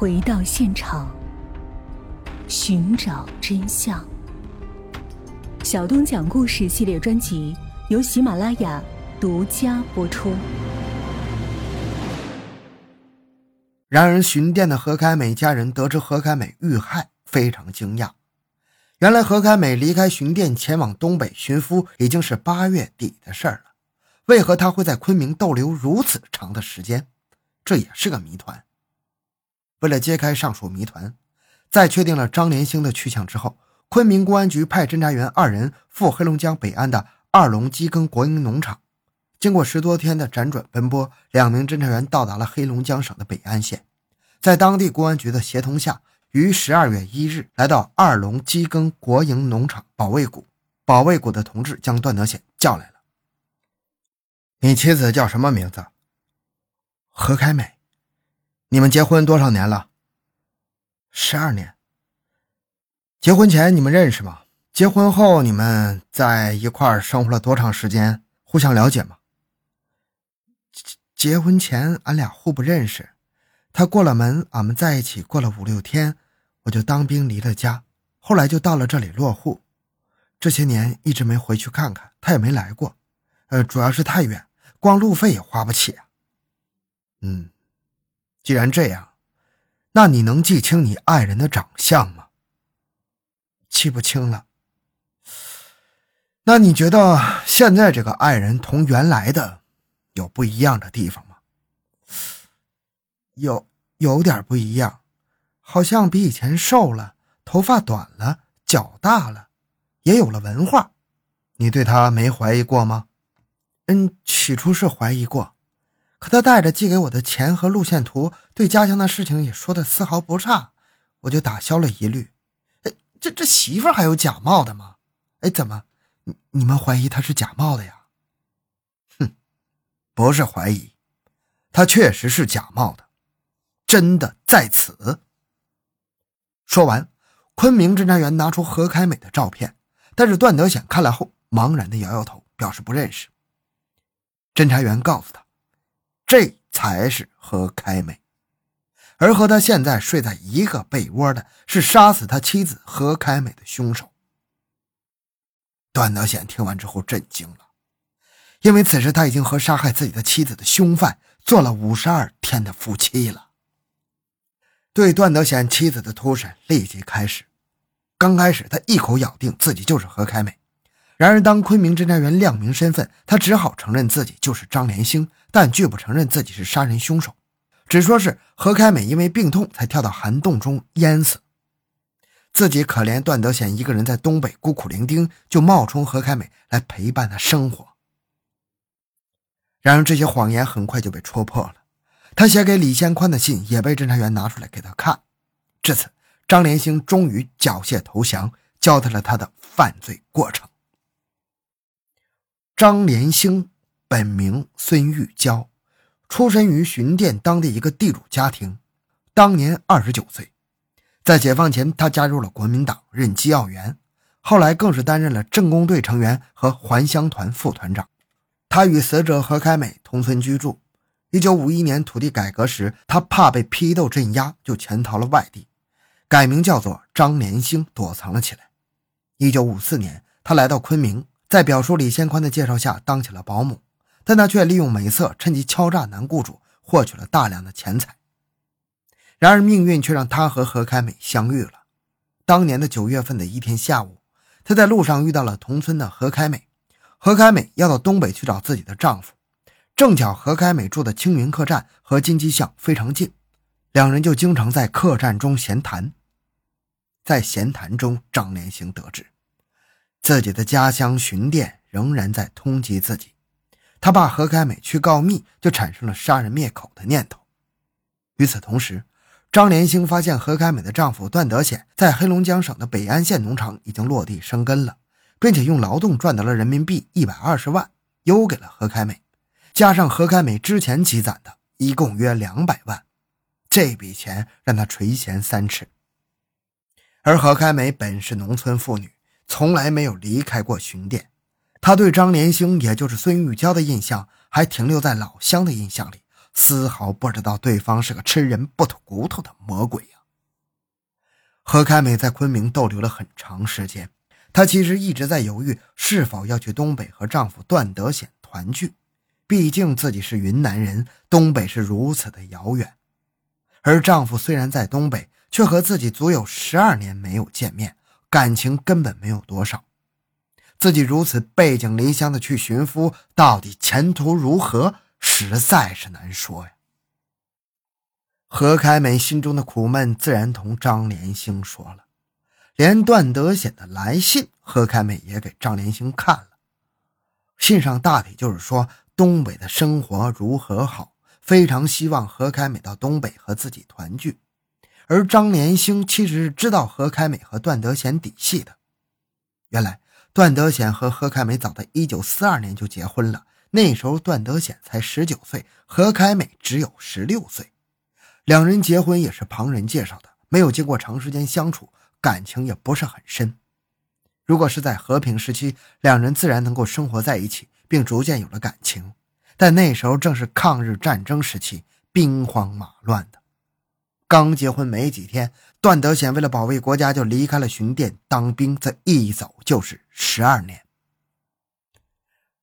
回到现场，寻找真相。小东讲故事系列专辑由喜马拉雅独家播出。然而，巡店的何开美家人得知何开美遇害，非常惊讶。原来，何开美离开巡店前往东北寻夫已经是八月底的事儿了。为何他会在昆明逗留如此长的时间？这也是个谜团。为了揭开上述谜团，在确定了张连星的去向之后，昆明公安局派侦查员二人赴黑龙江北岸的二龙基耕国营农场。经过十多天的辗转奔波，两名侦查员到达了黑龙江省的北安县，在当地公安局的协同下，于十二月一日来到二龙基耕国营农场保卫股。保卫股的同志将段德显叫来了。你妻子叫什么名字？何开美。你们结婚多少年了？十二年。结婚前你们认识吗？结婚后你们在一块儿生活了多长时间？互相了解吗？结结婚前俺俩互不认识，他过了门，俺们在一起过了五六天，我就当兵离了家，后来就到了这里落户，这些年一直没回去看看，他也没来过，呃，主要是太远。光路费也花不起啊。嗯，既然这样，那你能记清你爱人的长相吗？记不清了。那你觉得现在这个爱人同原来的有不一样的地方吗？有，有点不一样，好像比以前瘦了，头发短了，脚大了，也有了文化。你对他没怀疑过吗？嗯，起初是怀疑过，可他带着寄给我的钱和路线图，对家乡的事情也说的丝毫不差，我就打消了疑虑。哎，这这媳妇还有假冒的吗？哎，怎么，你你们怀疑他是假冒的呀？哼，不是怀疑，他确实是假冒的，真的在此。说完，昆明侦查员拿出何开美的照片，但是段德显看了后茫然的摇摇头，表示不认识。侦查员告诉他：“这才是何开美，而和他现在睡在一个被窝的是杀死他妻子何开美的凶手。”段德显听完之后震惊了，因为此时他已经和杀害自己的妻子的凶犯做了五十二天的夫妻了。对段德显妻子的突审立即开始，刚开始他一口咬定自己就是何开美。然而，当昆明侦查员亮明身份，他只好承认自己就是张连兴，但拒不承认自己是杀人凶手，只说是何开美因为病痛才跳到涵洞中淹死，自己可怜段德显一个人在东北孤苦伶仃，就冒充何开美来陪伴他生活。然而，这些谎言很快就被戳破了，他写给李先宽的信也被侦查员拿出来给他看。至此，张连兴终于缴械投降，交代了他的犯罪过程。张连兴本名孙玉娇，出身于巡店当地一个地主家庭，当年二十九岁。在解放前，他加入了国民党，任机要员，后来更是担任了政工队成员和还乡团副团长。他与死者何开美同村居住。一九五一年土地改革时，他怕被批斗镇压，就潜逃了外地，改名叫做张连兴，躲藏了起来。一九五四年，他来到昆明。在表叔李先宽的介绍下，当起了保姆，但他却利用美色，趁机敲诈男雇主，获取了大量的钱财。然而，命运却让他和何开美相遇了。当年的九月份的一天下午，他在路上遇到了同村的何开美。何开美要到东北去找自己的丈夫，正巧何开美住的青云客栈和金鸡巷非常近，两人就经常在客栈中闲谈。在闲谈中，张连行得知。自己的家乡巡店仍然在通缉自己，他怕何开美去告密，就产生了杀人灭口的念头。与此同时，张连兴发现何开美的丈夫段德显在黑龙江省的北安县农场已经落地生根了，并且用劳动赚得了人民币一百二十万，邮给了何开美，加上何开美之前积攒的，一共约两百万。这笔钱让他垂涎三尺。而何开美本是农村妇女。从来没有离开过巡店，他对张连兴，也就是孙玉娇的印象还停留在老乡的印象里，丝毫不知道对方是个吃人不吐骨头的魔鬼呀。何开美在昆明逗留了很长时间，她其实一直在犹豫是否要去东北和丈夫段德显团聚，毕竟自己是云南人，东北是如此的遥远，而丈夫虽然在东北，却和自己足有十二年没有见面，感情根本没有多少。自己如此背井离乡的去寻夫，到底前途如何，实在是难说呀。何开美心中的苦闷自然同张连兴说了，连段德显的来信，何开美也给张连兴看了。信上大体就是说，东北的生活如何好，非常希望何开美到东北和自己团聚。而张连兴其实是知道何开美和段德贤底细的，原来。段德贤和何开美早在一九四二年就结婚了，那时候段德贤才十九岁，何开美只有十六岁。两人结婚也是旁人介绍的，没有经过长时间相处，感情也不是很深。如果是在和平时期，两人自然能够生活在一起，并逐渐有了感情。但那时候正是抗日战争时期，兵荒马乱的。刚结婚没几天，段德显为了保卫国家，就离开了巡店当兵。这一走就是十二年。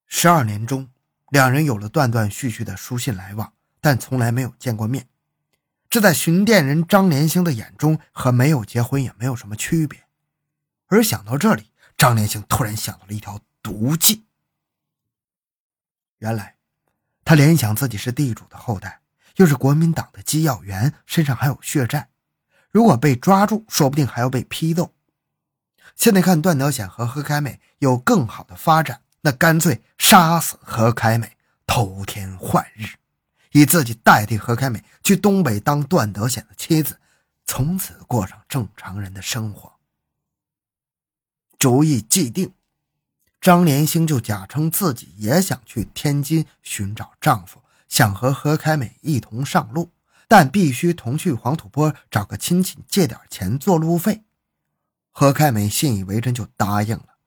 十二年中，两人有了断断续续的书信来往，但从来没有见过面。这在巡店人张连兴的眼中，和没有结婚也没有什么区别。而想到这里，张连兴突然想到了一条毒计。原来，他联想自己是地主的后代。又是国民党的机要员，身上还有血债，如果被抓住，说不定还要被批斗。现在看段德显和何开美有更好的发展，那干脆杀死何开美，偷天换日，以自己代替何开美去东北当段德显的妻子，从此过上正常人的生活。主意既定，张连兴就假称自己也想去天津寻找丈夫。想和何开美一同上路，但必须同去黄土坡找个亲戚借点钱做路费。何开美信以为真，就答应了。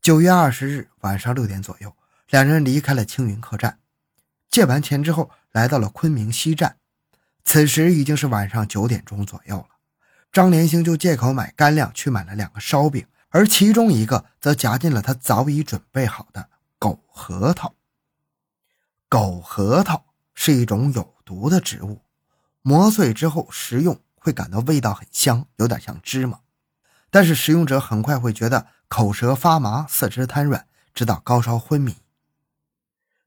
九月二十日晚上六点左右，两人离开了青云客栈，借完钱之后，来到了昆明西站。此时已经是晚上九点钟左右了。张连兴就借口买干粮去买了两个烧饼，而其中一个则夹进了他早已准备好的狗核桃。狗核桃是一种有毒的植物，磨碎之后食用会感到味道很香，有点像芝麻。但是食用者很快会觉得口舌发麻、四肢瘫软，直到高烧昏迷。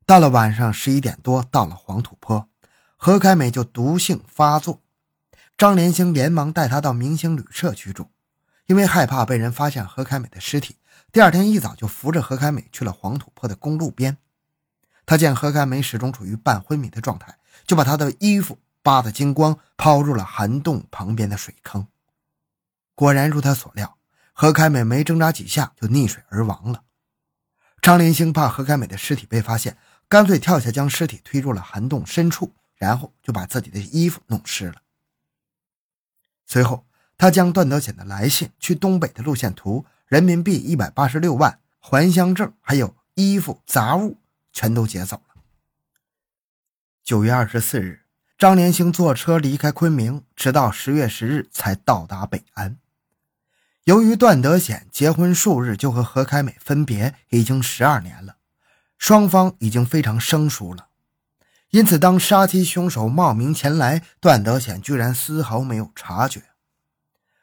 到了晚上十一点多，到了黄土坡，何开美就毒性发作，张连兴连忙带他到明星旅社居住，因为害怕被人发现何开美的尸体，第二天一早就扶着何开美去了黄土坡的公路边。他见何开美始终处于半昏迷的状态，就把她的衣服扒得精光，抛入了涵洞旁边的水坑。果然如他所料，何开美没挣扎几下就溺水而亡了。张林兴怕何开美的尸体被发现，干脆跳下将尸体推入了涵洞深处，然后就把自己的衣服弄湿了。随后，他将段德显的来信、去东北的路线图、人民币一百八十六万、还乡证，还有衣服杂物。全都劫走了。九月二十四日，张连兴坐车离开昆明，直到十月十日才到达北安。由于段德显结婚数日就和何开美分别，已经十二年了，双方已经非常生疏了。因此，当杀妻凶手冒名前来，段德显居然丝毫没有察觉。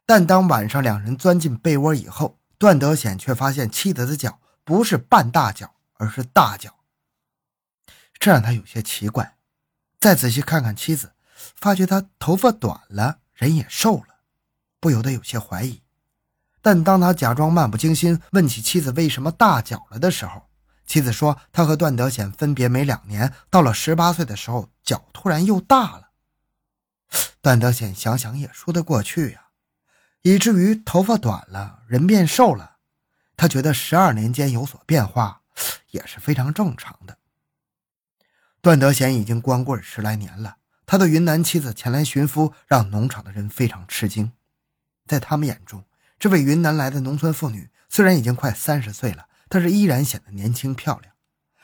但当晚上两人钻进被窝以后，段德显却发现妻子的脚不是半大脚，而是大脚。这让他有些奇怪，再仔细看看妻子，发觉她头发短了，人也瘦了，不由得有些怀疑。但当他假装漫不经心问起妻子为什么大脚了的时候，妻子说他和段德显分别没两年，到了十八岁的时候，脚突然又大了。段德显想想也说得过去呀，以至于头发短了，人变瘦了，他觉得十二年间有所变化也是非常正常的。段德贤已经光棍十来年了，他的云南妻子前来寻夫，让农场的人非常吃惊。在他们眼中，这位云南来的农村妇女虽然已经快三十岁了，但是依然显得年轻漂亮，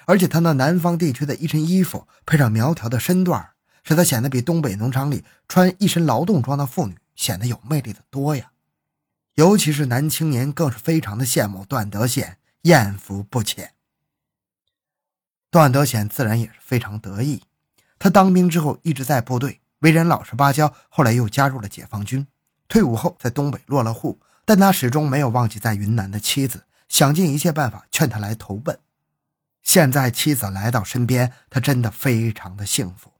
而且他那南方地区的一身衣服配上苗条的身段，使他显得比东北农场里穿一身劳动装的妇女显得有魅力的多呀。尤其是男青年更是非常的羡慕段德贤，艳福不浅。段德显自然也是非常得意。他当兵之后一直在部队，为人老实巴交，后来又加入了解放军。退伍后在东北落了户，但他始终没有忘记在云南的妻子，想尽一切办法劝他来投奔。现在妻子来到身边，他真的非常的幸福。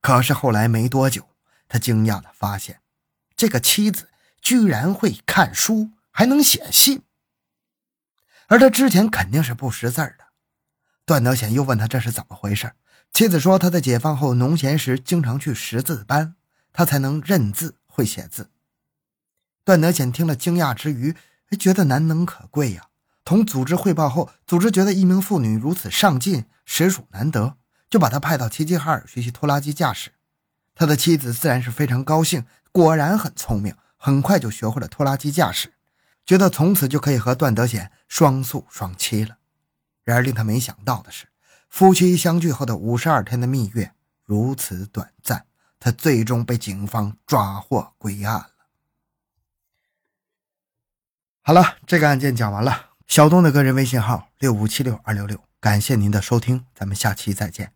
可是后来没多久，他惊讶的发现，这个妻子。居然会看书，还能写信，而他之前肯定是不识字的。段德显又问他这是怎么回事，妻子说他在解放后农闲时经常去识字班，他才能认字会写字。段德显听了惊讶之余，觉得难能可贵呀。同组织汇报后，组织觉得一名妇女如此上进，实属难得，就把他派到齐齐哈尔学习拖拉机驾驶。他的妻子自然是非常高兴，果然很聪明。很快就学会了拖拉机驾驶，觉得从此就可以和段德显双宿双栖了。然而令他没想到的是，夫妻相聚后的五十二天的蜜月如此短暂，他最终被警方抓获归案了。好了，这个案件讲完了。小东的个人微信号六五七六二六六，感谢您的收听，咱们下期再见。